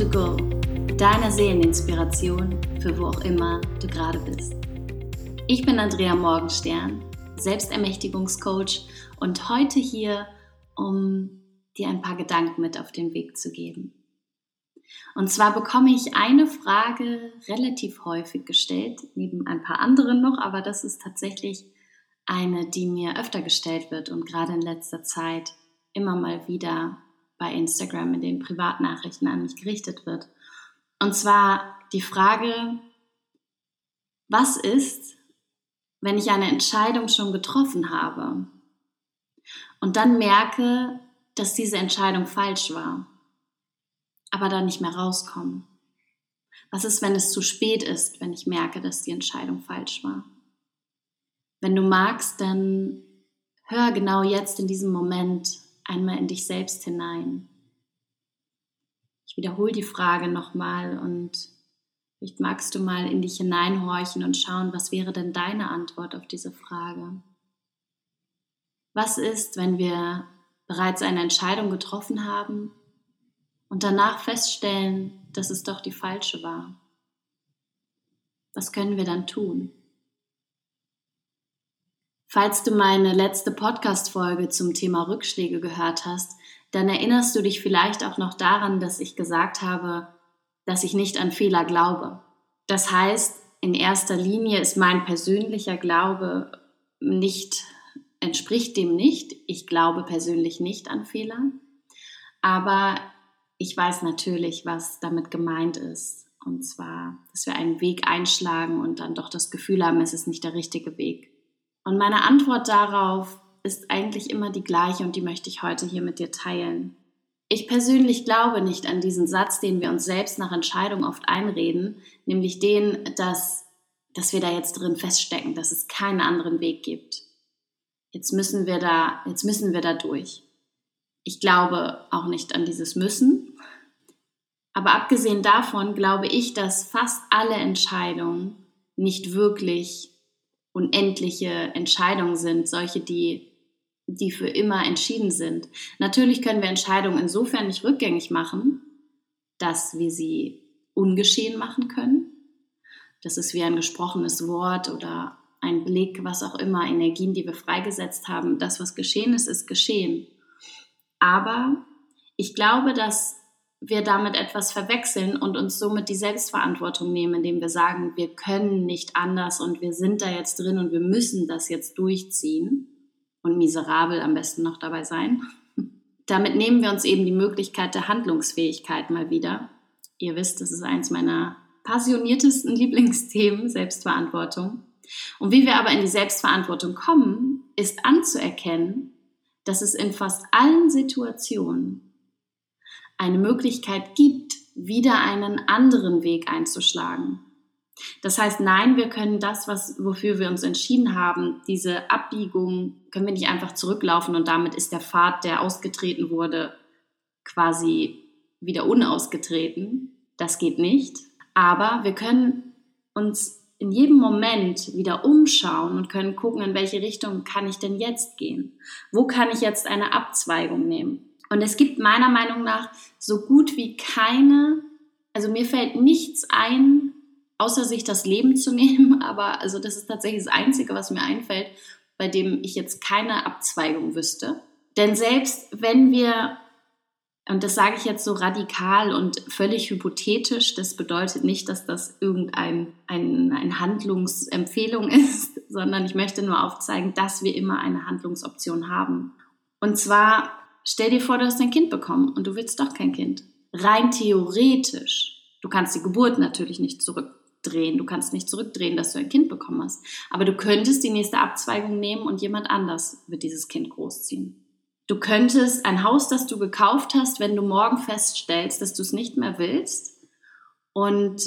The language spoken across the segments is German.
to Go, deine Seeleninspiration für wo auch immer du gerade bist. Ich bin Andrea Morgenstern, Selbstermächtigungscoach und heute hier, um dir ein paar Gedanken mit auf den Weg zu geben. Und zwar bekomme ich eine Frage relativ häufig gestellt, neben ein paar anderen noch, aber das ist tatsächlich eine, die mir öfter gestellt wird und gerade in letzter Zeit immer mal wieder bei Instagram in den Privatnachrichten an mich gerichtet wird. Und zwar die Frage, was ist, wenn ich eine Entscheidung schon getroffen habe und dann merke, dass diese Entscheidung falsch war, aber dann nicht mehr rauskomme? Was ist, wenn es zu spät ist, wenn ich merke, dass die Entscheidung falsch war? Wenn du magst, dann hör genau jetzt in diesem Moment einmal in dich selbst hinein. Ich wiederhole die Frage nochmal und vielleicht magst du mal in dich hineinhorchen und schauen, was wäre denn deine Antwort auf diese Frage? Was ist, wenn wir bereits eine Entscheidung getroffen haben und danach feststellen, dass es doch die falsche war? Was können wir dann tun? Falls du meine letzte Podcast-Folge zum Thema Rückschläge gehört hast, dann erinnerst du dich vielleicht auch noch daran, dass ich gesagt habe, dass ich nicht an Fehler glaube. Das heißt, in erster Linie ist mein persönlicher Glaube nicht, entspricht dem nicht. Ich glaube persönlich nicht an Fehler. Aber ich weiß natürlich, was damit gemeint ist. Und zwar, dass wir einen Weg einschlagen und dann doch das Gefühl haben, es ist nicht der richtige Weg. Und meine Antwort darauf ist eigentlich immer die gleiche und die möchte ich heute hier mit dir teilen. Ich persönlich glaube nicht an diesen Satz, den wir uns selbst nach Entscheidung oft einreden, nämlich den, dass, dass wir da jetzt drin feststecken, dass es keinen anderen Weg gibt. Jetzt müssen wir da, jetzt müssen wir da durch. Ich glaube auch nicht an dieses Müssen. Aber abgesehen davon glaube ich, dass fast alle Entscheidungen nicht wirklich unendliche Entscheidungen sind, solche, die, die für immer entschieden sind. Natürlich können wir Entscheidungen insofern nicht rückgängig machen, dass wir sie ungeschehen machen können. Das ist wie ein gesprochenes Wort oder ein Blick, was auch immer, Energien, die wir freigesetzt haben. Das, was geschehen ist, ist geschehen. Aber ich glaube, dass wir damit etwas verwechseln und uns somit die Selbstverantwortung nehmen, indem wir sagen, wir können nicht anders und wir sind da jetzt drin und wir müssen das jetzt durchziehen und miserabel am besten noch dabei sein. Damit nehmen wir uns eben die Möglichkeit der Handlungsfähigkeit mal wieder. Ihr wisst, das ist eins meiner passioniertesten Lieblingsthemen, Selbstverantwortung. Und wie wir aber in die Selbstverantwortung kommen, ist anzuerkennen, dass es in fast allen Situationen eine Möglichkeit gibt, wieder einen anderen Weg einzuschlagen. Das heißt, nein, wir können das, was, wofür wir uns entschieden haben, diese Abbiegung, können wir nicht einfach zurücklaufen und damit ist der Pfad, der ausgetreten wurde, quasi wieder unausgetreten. Das geht nicht. Aber wir können uns in jedem Moment wieder umschauen und können gucken, in welche Richtung kann ich denn jetzt gehen? Wo kann ich jetzt eine Abzweigung nehmen? Und es gibt meiner Meinung nach so gut wie keine, also mir fällt nichts ein, außer sich das Leben zu nehmen, aber also das ist tatsächlich das Einzige, was mir einfällt, bei dem ich jetzt keine Abzweigung wüsste. Denn selbst wenn wir, und das sage ich jetzt so radikal und völlig hypothetisch, das bedeutet nicht, dass das irgendeine ein, ein Handlungsempfehlung ist, sondern ich möchte nur aufzeigen, dass wir immer eine Handlungsoption haben. Und zwar Stell dir vor, du hast ein Kind bekommen und du willst doch kein Kind. Rein theoretisch. Du kannst die Geburt natürlich nicht zurückdrehen. Du kannst nicht zurückdrehen, dass du ein Kind bekommen hast. Aber du könntest die nächste Abzweigung nehmen und jemand anders wird dieses Kind großziehen. Du könntest ein Haus, das du gekauft hast, wenn du morgen feststellst, dass du es nicht mehr willst und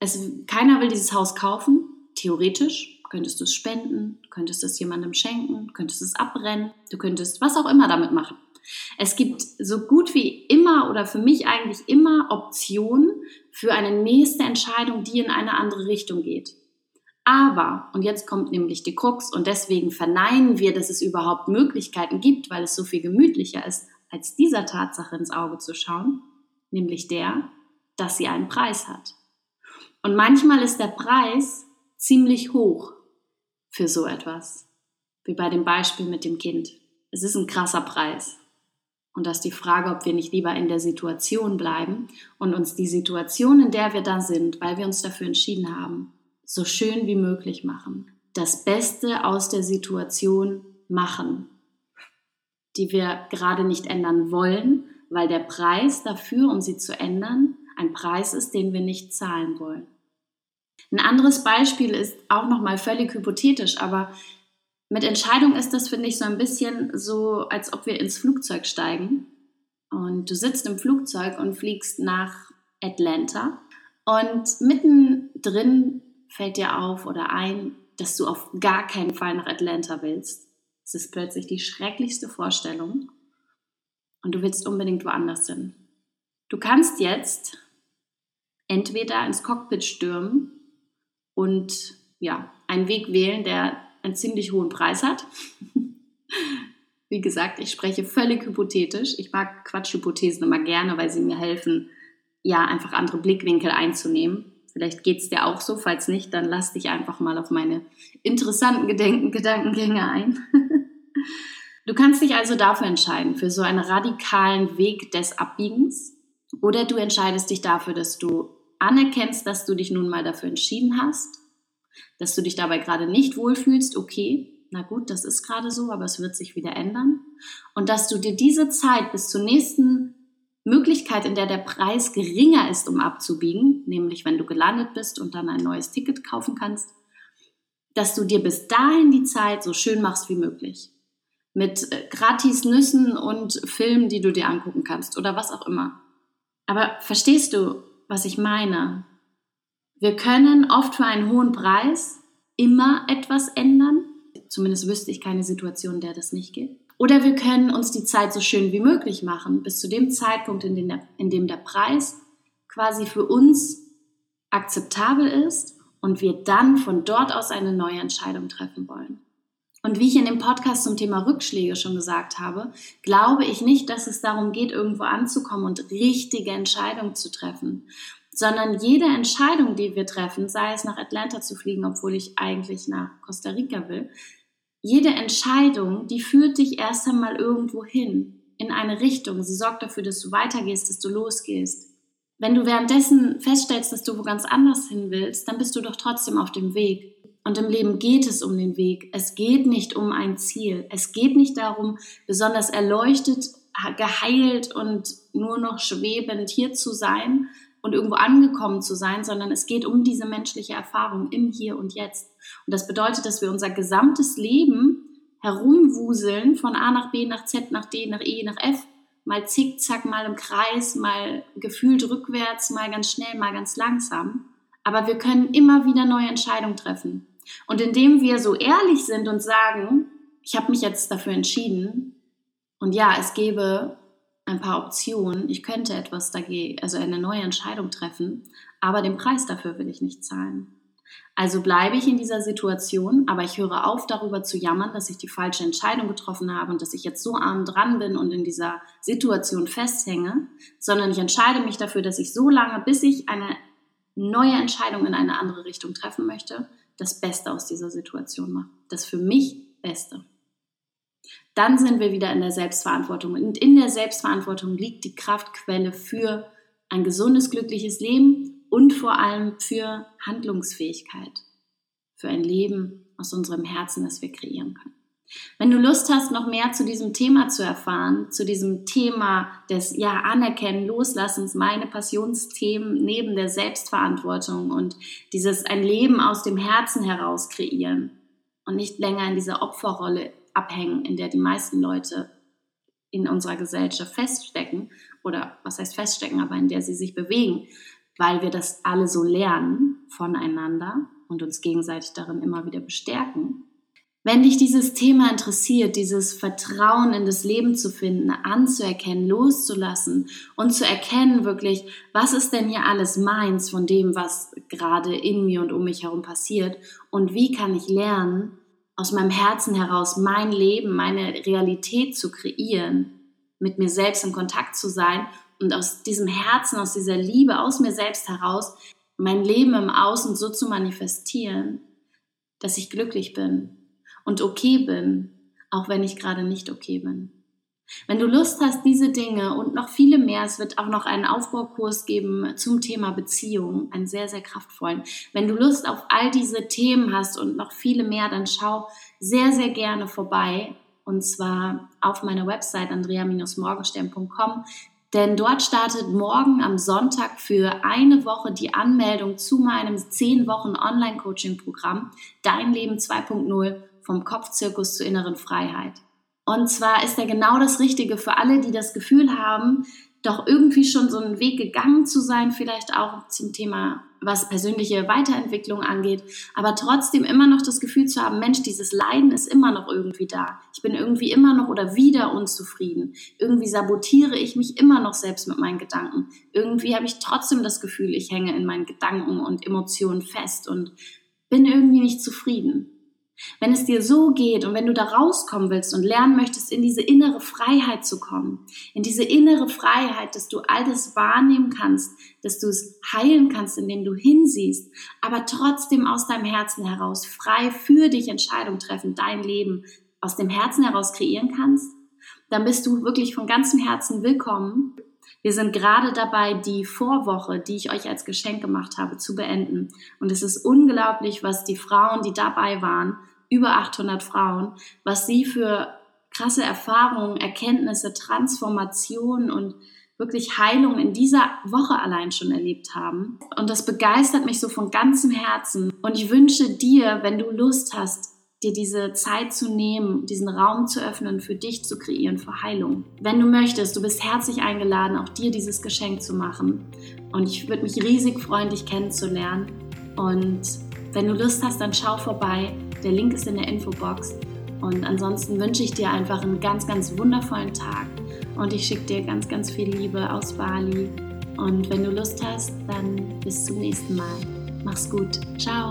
es, keiner will dieses Haus kaufen, theoretisch könntest du es spenden, könntest es jemandem schenken, könntest es abbrennen, du könntest was auch immer damit machen. Es gibt so gut wie immer oder für mich eigentlich immer Optionen für eine nächste Entscheidung, die in eine andere Richtung geht. Aber, und jetzt kommt nämlich die Krux, und deswegen verneinen wir, dass es überhaupt Möglichkeiten gibt, weil es so viel gemütlicher ist, als dieser Tatsache ins Auge zu schauen, nämlich der, dass sie einen Preis hat. Und manchmal ist der Preis ziemlich hoch für so etwas, wie bei dem Beispiel mit dem Kind. Es ist ein krasser Preis. Und das ist die Frage, ob wir nicht lieber in der Situation bleiben und uns die Situation, in der wir da sind, weil wir uns dafür entschieden haben, so schön wie möglich machen. Das Beste aus der Situation machen, die wir gerade nicht ändern wollen, weil der Preis dafür, um sie zu ändern, ein Preis ist, den wir nicht zahlen wollen. Ein anderes Beispiel ist auch nochmal völlig hypothetisch, aber mit Entscheidung ist das, finde ich, so ein bisschen so, als ob wir ins Flugzeug steigen und du sitzt im Flugzeug und fliegst nach Atlanta und mittendrin fällt dir auf oder ein, dass du auf gar keinen Fall nach Atlanta willst. Es ist plötzlich die schrecklichste Vorstellung und du willst unbedingt woanders hin. Du kannst jetzt entweder ins Cockpit stürmen und ja, einen Weg wählen, der einen ziemlich hohen Preis hat. Wie gesagt, ich spreche völlig hypothetisch. Ich mag Quatschhypothesen immer gerne, weil sie mir helfen, ja, einfach andere Blickwinkel einzunehmen. Vielleicht geht es dir auch so. Falls nicht, dann lass dich einfach mal auf meine interessanten Gedenken Gedankengänge ein. du kannst dich also dafür entscheiden, für so einen radikalen Weg des Abbiegens. Oder du entscheidest dich dafür, dass du anerkennst, dass du dich nun mal dafür entschieden hast dass du dich dabei gerade nicht wohlfühlst, okay, na gut, das ist gerade so, aber es wird sich wieder ändern. Und dass du dir diese Zeit bis zur nächsten Möglichkeit, in der der Preis geringer ist, um abzubiegen, nämlich wenn du gelandet bist und dann ein neues Ticket kaufen kannst, dass du dir bis dahin die Zeit so schön machst wie möglich. Mit äh, gratis Nüssen und Filmen, die du dir angucken kannst oder was auch immer. Aber verstehst du, was ich meine? Wir können oft für einen hohen Preis immer etwas ändern. Zumindest wüsste ich keine Situation, in der das nicht geht. Oder wir können uns die Zeit so schön wie möglich machen, bis zu dem Zeitpunkt, in dem der, in dem der Preis quasi für uns akzeptabel ist und wir dann von dort aus eine neue Entscheidung treffen wollen. Und wie ich in dem Podcast zum Thema Rückschläge schon gesagt habe, glaube ich nicht, dass es darum geht, irgendwo anzukommen und richtige Entscheidungen zu treffen, sondern jede Entscheidung, die wir treffen, sei es nach Atlanta zu fliegen, obwohl ich eigentlich nach Costa Rica will, jede Entscheidung, die führt dich erst einmal irgendwo hin, in eine Richtung. Sie sorgt dafür, dass du weitergehst, dass du losgehst. Wenn du währenddessen feststellst, dass du wo ganz anders hin willst, dann bist du doch trotzdem auf dem Weg. Und im Leben geht es um den Weg. Es geht nicht um ein Ziel. Es geht nicht darum, besonders erleuchtet, geheilt und nur noch schwebend hier zu sein, und irgendwo angekommen zu sein, sondern es geht um diese menschliche Erfahrung im Hier und Jetzt. Und das bedeutet, dass wir unser gesamtes Leben herumwuseln von A nach B, nach Z, nach D, nach E, nach F, mal zickzack, mal im Kreis, mal gefühlt rückwärts, mal ganz schnell, mal ganz langsam. Aber wir können immer wieder neue Entscheidungen treffen. Und indem wir so ehrlich sind und sagen, ich habe mich jetzt dafür entschieden und ja, es gäbe ein paar Optionen. Ich könnte etwas dagegen, also eine neue Entscheidung treffen, aber den Preis dafür will ich nicht zahlen. Also bleibe ich in dieser Situation, aber ich höre auf, darüber zu jammern, dass ich die falsche Entscheidung getroffen habe und dass ich jetzt so arm dran bin und in dieser Situation festhänge, sondern ich entscheide mich dafür, dass ich so lange, bis ich eine neue Entscheidung in eine andere Richtung treffen möchte, das Beste aus dieser Situation mache. Das für mich Beste dann sind wir wieder in der Selbstverantwortung. Und in der Selbstverantwortung liegt die Kraftquelle für ein gesundes, glückliches Leben und vor allem für Handlungsfähigkeit, für ein Leben aus unserem Herzen, das wir kreieren können. Wenn du Lust hast, noch mehr zu diesem Thema zu erfahren, zu diesem Thema des ja, Anerkennen, Loslassens, meine Passionsthemen neben der Selbstverantwortung und dieses ein Leben aus dem Herzen heraus kreieren und nicht länger in dieser Opferrolle abhängen, in der die meisten Leute in unserer Gesellschaft feststecken oder was heißt feststecken, aber in der sie sich bewegen, weil wir das alle so lernen voneinander und uns gegenseitig darin immer wieder bestärken. Wenn dich dieses Thema interessiert, dieses Vertrauen in das Leben zu finden, anzuerkennen, loszulassen und zu erkennen wirklich, was ist denn hier alles meins von dem, was gerade in mir und um mich herum passiert und wie kann ich lernen, aus meinem Herzen heraus mein Leben, meine Realität zu kreieren, mit mir selbst in Kontakt zu sein und aus diesem Herzen, aus dieser Liebe, aus mir selbst heraus, mein Leben im Außen so zu manifestieren, dass ich glücklich bin und okay bin, auch wenn ich gerade nicht okay bin. Wenn du Lust hast, diese Dinge und noch viele mehr, es wird auch noch einen Aufbaukurs geben zum Thema Beziehung, einen sehr, sehr kraftvollen. Wenn du Lust auf all diese Themen hast und noch viele mehr, dann schau sehr, sehr gerne vorbei und zwar auf meiner Website andrea-morgenstern.com. Denn dort startet morgen am Sonntag für eine Woche die Anmeldung zu meinem 10 Wochen Online-Coaching-Programm Dein Leben 2.0 vom Kopfzirkus zur inneren Freiheit. Und zwar ist er genau das Richtige für alle, die das Gefühl haben, doch irgendwie schon so einen Weg gegangen zu sein, vielleicht auch zum Thema, was persönliche Weiterentwicklung angeht, aber trotzdem immer noch das Gefühl zu haben, Mensch, dieses Leiden ist immer noch irgendwie da. Ich bin irgendwie immer noch oder wieder unzufrieden. Irgendwie sabotiere ich mich immer noch selbst mit meinen Gedanken. Irgendwie habe ich trotzdem das Gefühl, ich hänge in meinen Gedanken und Emotionen fest und bin irgendwie nicht zufrieden. Wenn es dir so geht und wenn du da rauskommen willst und lernen möchtest, in diese innere Freiheit zu kommen, in diese innere Freiheit, dass du all das wahrnehmen kannst, dass du es heilen kannst, indem du hinsiehst, aber trotzdem aus deinem Herzen heraus frei für dich Entscheidungen treffen, dein Leben aus dem Herzen heraus kreieren kannst, dann bist du wirklich von ganzem Herzen willkommen. Wir sind gerade dabei, die Vorwoche, die ich euch als Geschenk gemacht habe, zu beenden. Und es ist unglaublich, was die Frauen, die dabei waren, über 800 Frauen, was sie für krasse Erfahrungen, Erkenntnisse, Transformationen und wirklich Heilung in dieser Woche allein schon erlebt haben. Und das begeistert mich so von ganzem Herzen. Und ich wünsche dir, wenn du Lust hast, dir diese Zeit zu nehmen, diesen Raum zu öffnen, für dich zu kreieren, für Heilung. Wenn du möchtest, du bist herzlich eingeladen, auch dir dieses Geschenk zu machen. Und ich würde mich riesig freuen, dich kennenzulernen. Und wenn du Lust hast, dann schau vorbei. Der Link ist in der Infobox. Und ansonsten wünsche ich dir einfach einen ganz, ganz wundervollen Tag. Und ich schicke dir ganz, ganz viel Liebe aus Bali. Und wenn du Lust hast, dann bis zum nächsten Mal. Mach's gut. Ciao.